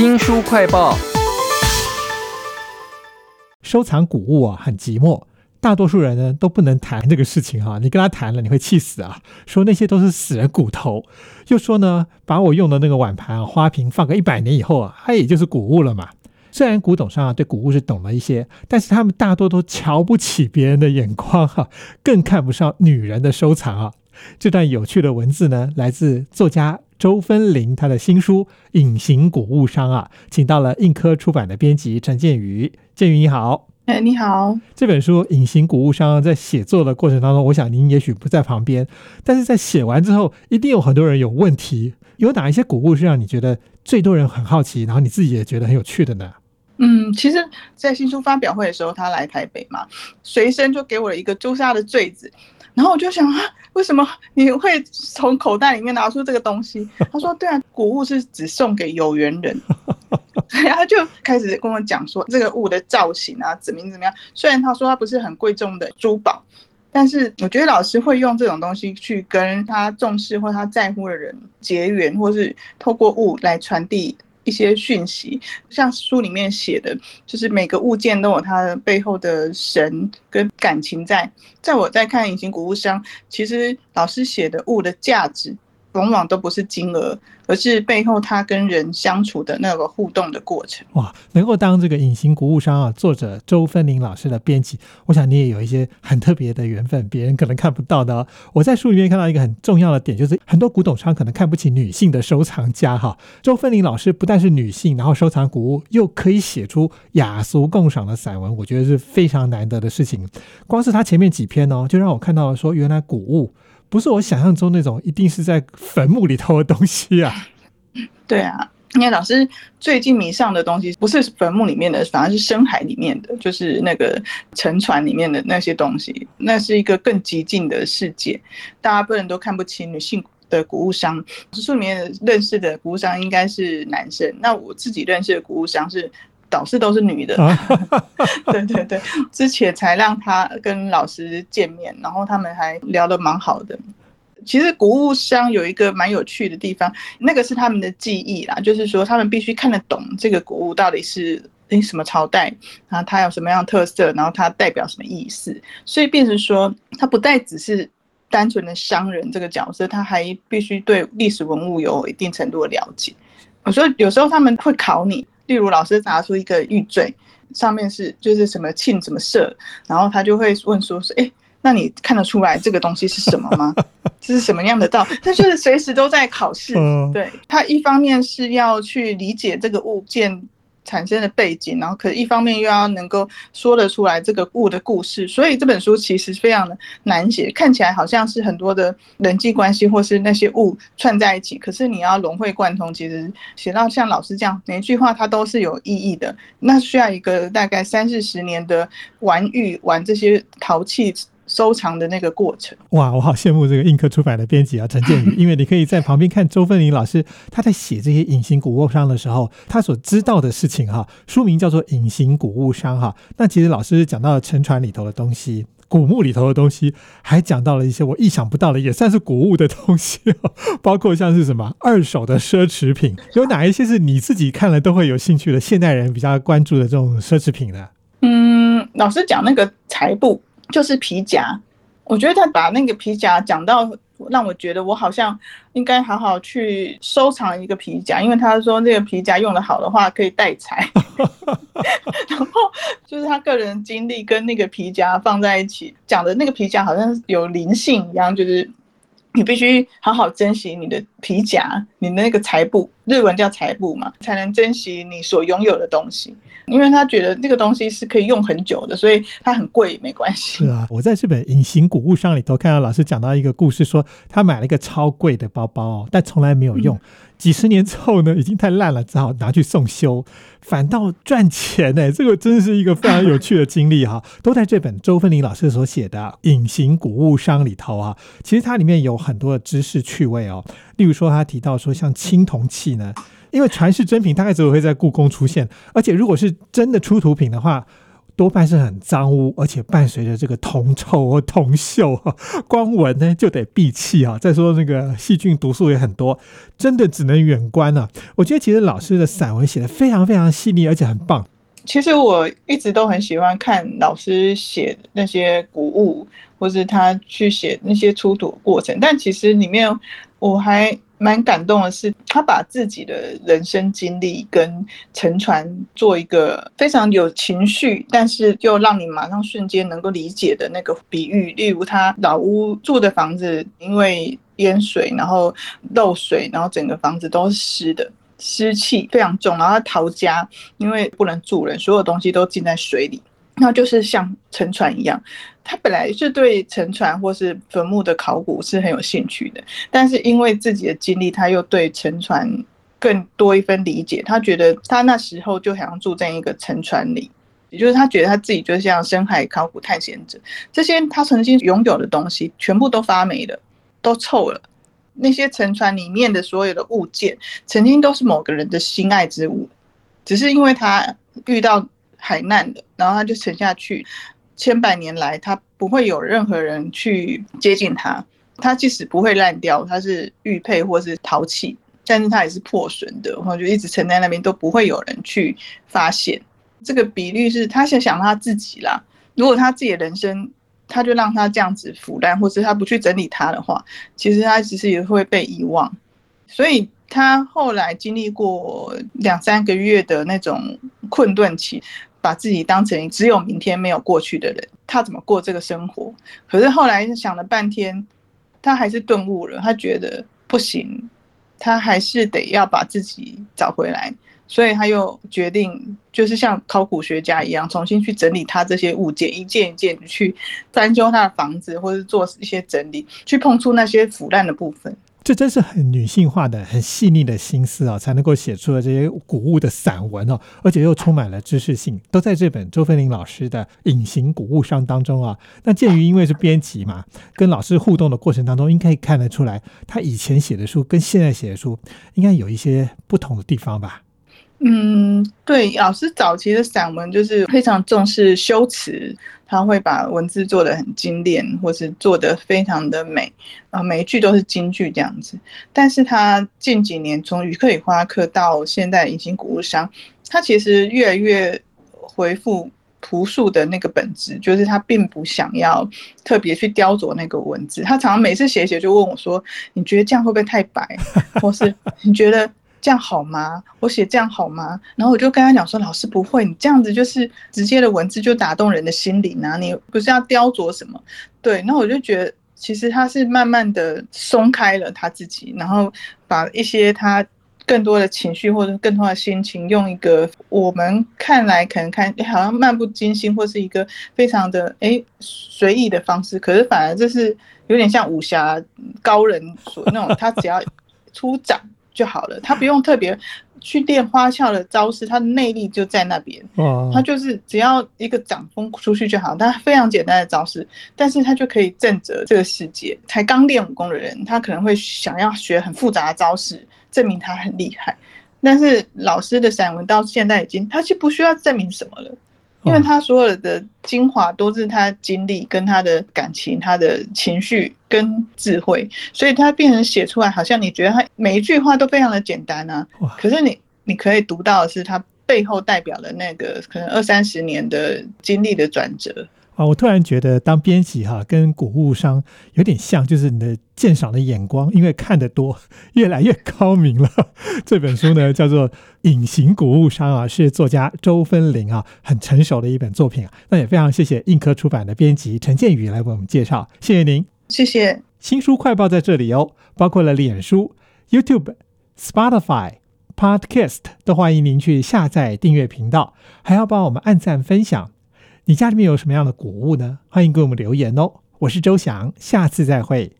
新书快报，收藏古物啊，很寂寞。大多数人呢都不能谈这个事情哈，你跟他谈了，你会气死啊！说那些都是死人骨头，又说呢，把我用的那个碗盘、花瓶放个一百年以后啊，它也就是古物了嘛。虽然古董商啊对古物是懂了一些，但是他们大多都瞧不起别人的眼光哈，更看不上女人的收藏啊。这段有趣的文字呢，来自作家周芬玲她的新书《隐形古物商》啊，请到了映科出版的编辑陈建宇，建宇你好。哎，你好！这本书《隐形古物商》在写作的过程当中，我想您也许不在旁边，但是在写完之后，一定有很多人有问题。有哪一些古物是让你觉得最多人很好奇，然后你自己也觉得很有趣的呢？嗯，其实，在新书发表会的时候，他来台北嘛，随身就给我了一个朱砂的坠子，然后我就想啊，为什么你会从口袋里面拿出这个东西？他说：“对啊，古物是只送给有缘人。”然后就开始跟我讲说这个物的造型啊，怎么怎么样。虽然他说他不是很贵重的珠宝，但是我觉得老师会用这种东西去跟他重视或他在乎的人结缘，或是透过物来传递一些讯息。像书里面写的，就是每个物件都有它的背后的神跟感情在。在我在看隐形谷物商，其实老师写的物的价值。往往都不是金额，而是背后他跟人相处的那个互动的过程。哇，能够当这个隐形古物商啊，作者周芬玲老师的编辑，我想你也有一些很特别的缘分，别人可能看不到的。我在书里面看到一个很重要的点，就是很多古董商可能看不起女性的收藏家哈。周芬玲老师不但是女性，然后收藏古物，又可以写出雅俗共赏的散文，我觉得是非常难得的事情。光是他前面几篇哦，就让我看到了说，原来古物。不是我想象中那种一定是在坟墓里头的东西啊！对啊，因为老师最近迷上的东西不是坟墓里面的，反而是深海里面的，就是那个沉船里面的那些东西。那是一个更极尽的世界，大家不能都看不起女性的古物商。书里面认识的古物商应该是男生，那我自己认识的古物商是。导师都是女的，对对对，之前才让他跟老师见面，然后他们还聊得蛮好的。其实古物商有一个蛮有趣的地方，那个是他们的记忆啦，就是说他们必须看得懂这个古物到底是诶什么朝代，然后它有什么样特色，然后它代表什么意思，所以变成说，它不再只是单纯的商人这个角色，他还必须对历史文物有一定程度的了解。我说有时候他们会考你。例如老师拿出一个玉坠，上面是就是什么庆什么社，然后他就会问说是哎，那你看得出来这个东西是什么吗？这是什么样的道？他就是随时都在考试。对他一方面是要去理解这个物件。产生的背景，然后可一方面又要能够说得出来这个物的故事，所以这本书其实非常的难写，看起来好像是很多的人际关系或是那些物串在一起，可是你要融会贯通，其实写到像老师这样，每一句话它都是有意义的，那需要一个大概三四十年的玩玉玩这些陶器。收藏的那个过程，哇，我好羡慕这个印刻出版的编辑啊，陈建宇，因为你可以在旁边看周芬玲老师他在写这些隐形古物商的时候，他所知道的事情哈。书名叫做《隐形古物商》哈，那其实老师讲到了沉船里头的东西，古墓里头的东西，还讲到了一些我意想不到的，也算是古物的东西，包括像是什么二手的奢侈品，有哪一些是你自己看了都会有兴趣的现代人比较关注的这种奢侈品呢？嗯，老师讲那个财布。就是皮夹，我觉得他把那个皮夹讲到让我觉得我好像应该好好去收藏一个皮夹，因为他说那个皮夹用的好的话可以带财，然后就是他个人经历跟那个皮夹放在一起讲的那个皮夹好像有灵性一样，就是你必须好好珍惜你的皮夹，你的那个财布，日文叫财布嘛，才能珍惜你所拥有的东西。因为他觉得这个东西是可以用很久的，所以它很贵没关系。是啊，我在这本隐形古物商里头看到老师讲到一个故事，说他买了一个超贵的包包，但从来没有用，几十年之后呢，已经太烂了，只好拿去送修，反倒赚钱呢。这个真是一个非常有趣的经历哈，都在这本周芬林老师所写的《隐形古物商》里头啊。其实它里面有很多的知识趣味哦，例如说他提到说，像青铜器呢。因为传世珍品大概只会在故宫出现，而且如果是真的出土品的话，多半是很脏污，而且伴随着这个铜臭或铜锈，光闻呢就得闭气啊。再说那个细菌毒素也很多，真的只能远观了。我觉得其实老师的散文写的非常非常细腻，而且很棒。其实我一直都很喜欢看老师写那些古物，或是他去写那些出土过程。但其实里面我还蛮感动的是，他把自己的人生经历跟沉船做一个非常有情绪，但是又让你马上瞬间能够理解的那个比喻。例如，他老屋住的房子因为淹水，然后漏水，然后整个房子都是湿的。湿气非常重，然后他逃家，因为不能住人，所有东西都浸在水里，那就是像沉船一样。他本来是对沉船或是坟墓的考古是很有兴趣的，但是因为自己的经历，他又对沉船更多一分理解。他觉得他那时候就想要住在一个沉船里，也就是他觉得他自己就像深海考古探险者，这些他曾经拥有的东西全部都发霉了，都臭了。那些沉船里面的所有的物件，曾经都是某个人的心爱之物，只是因为他遇到海难的，然后他就沉下去。千百年来，他不会有任何人去接近他。他即使不会烂掉，他是玉佩或是陶器，但是他也是破损的，然后就一直沉在那边，都不会有人去发现。这个比率是他想想他自己啦。如果他自己的人生。他就让他这样子腐烂，或者他不去整理它的话，其实他其实也会被遗忘。所以他后来经历过两三个月的那种困顿期，把自己当成只有明天没有过去的人，他怎么过这个生活？可是后来想了半天，他还是顿悟了，他觉得不行，他还是得要把自己找回来。所以他又决定，就是像考古学家一样，重新去整理他这些物件，一件一件去翻修他的房子，或者做一些整理，去碰触那些腐烂的部分。这真是很女性化的、很细腻的心思啊，才能够写出了这些古物的散文哦，而且又充满了知识性，都在这本周芬林老师的《隐形古物商》当中啊。那鉴于因为是编辑嘛，跟老师互动的过程当中，应该看得出来，他以前写的书跟现在写的书应该有一些不同的地方吧。嗯，对，老师早期的散文就是非常重视修辞，他会把文字做得很精炼，或是做得非常的美，啊，每一句都是金句这样子。但是他近几年从《语课与花课》到现在《隐形古物商》，他其实越来越回复朴素的那个本质，就是他并不想要特别去雕琢那个文字。他常常每次写写就问我说：“你觉得这样会不会太白？或是你觉得？”这样好吗？我写这样好吗？然后我就跟他讲说：“老师不会，你这样子就是直接的文字就打动人的心灵啊！你不是要雕琢什么？对。”那我就觉得，其实他是慢慢的松开了他自己，然后把一些他更多的情绪或者更多的心情，用一个我们看来可能看好像漫不经心或是一个非常的哎随意的方式，可是反而这是有点像武侠高人所那种，他只要出掌。就好了，他不用特别去练花俏的招式，他的内力就在那边。他就是只要一个掌风出去就好，他非常简单的招式，但是他就可以震慑这个世界。才刚练武功的人，他可能会想要学很复杂的招式，证明他很厉害。但是老师的散文到现在已经，他就不需要证明什么了。因为他所有的精华都是他经历跟他的感情、他的情绪跟智慧，所以他变成写出来，好像你觉得他每一句话都非常的简单啊。可是你你可以读到的是他背后代表的那个可能二三十年的经历的转折。啊，我突然觉得当编辑哈，跟古物商有点像，就是你的鉴赏的眼光，因为看得多，越来越高明了。这本书呢，叫做《隐形古物商》啊，是作家周芬玲啊，很成熟的一本作品啊。那也非常谢谢映科出版的编辑陈建宇来为我们介绍，谢谢您，谢谢。新书快报在这里哦，包括了脸书、YouTube、Spotify、Podcast，都欢迎您去下载订阅频道，还要帮我们按赞分享。你家里面有什么样的古物呢？欢迎给我们留言哦！我是周翔，下次再会。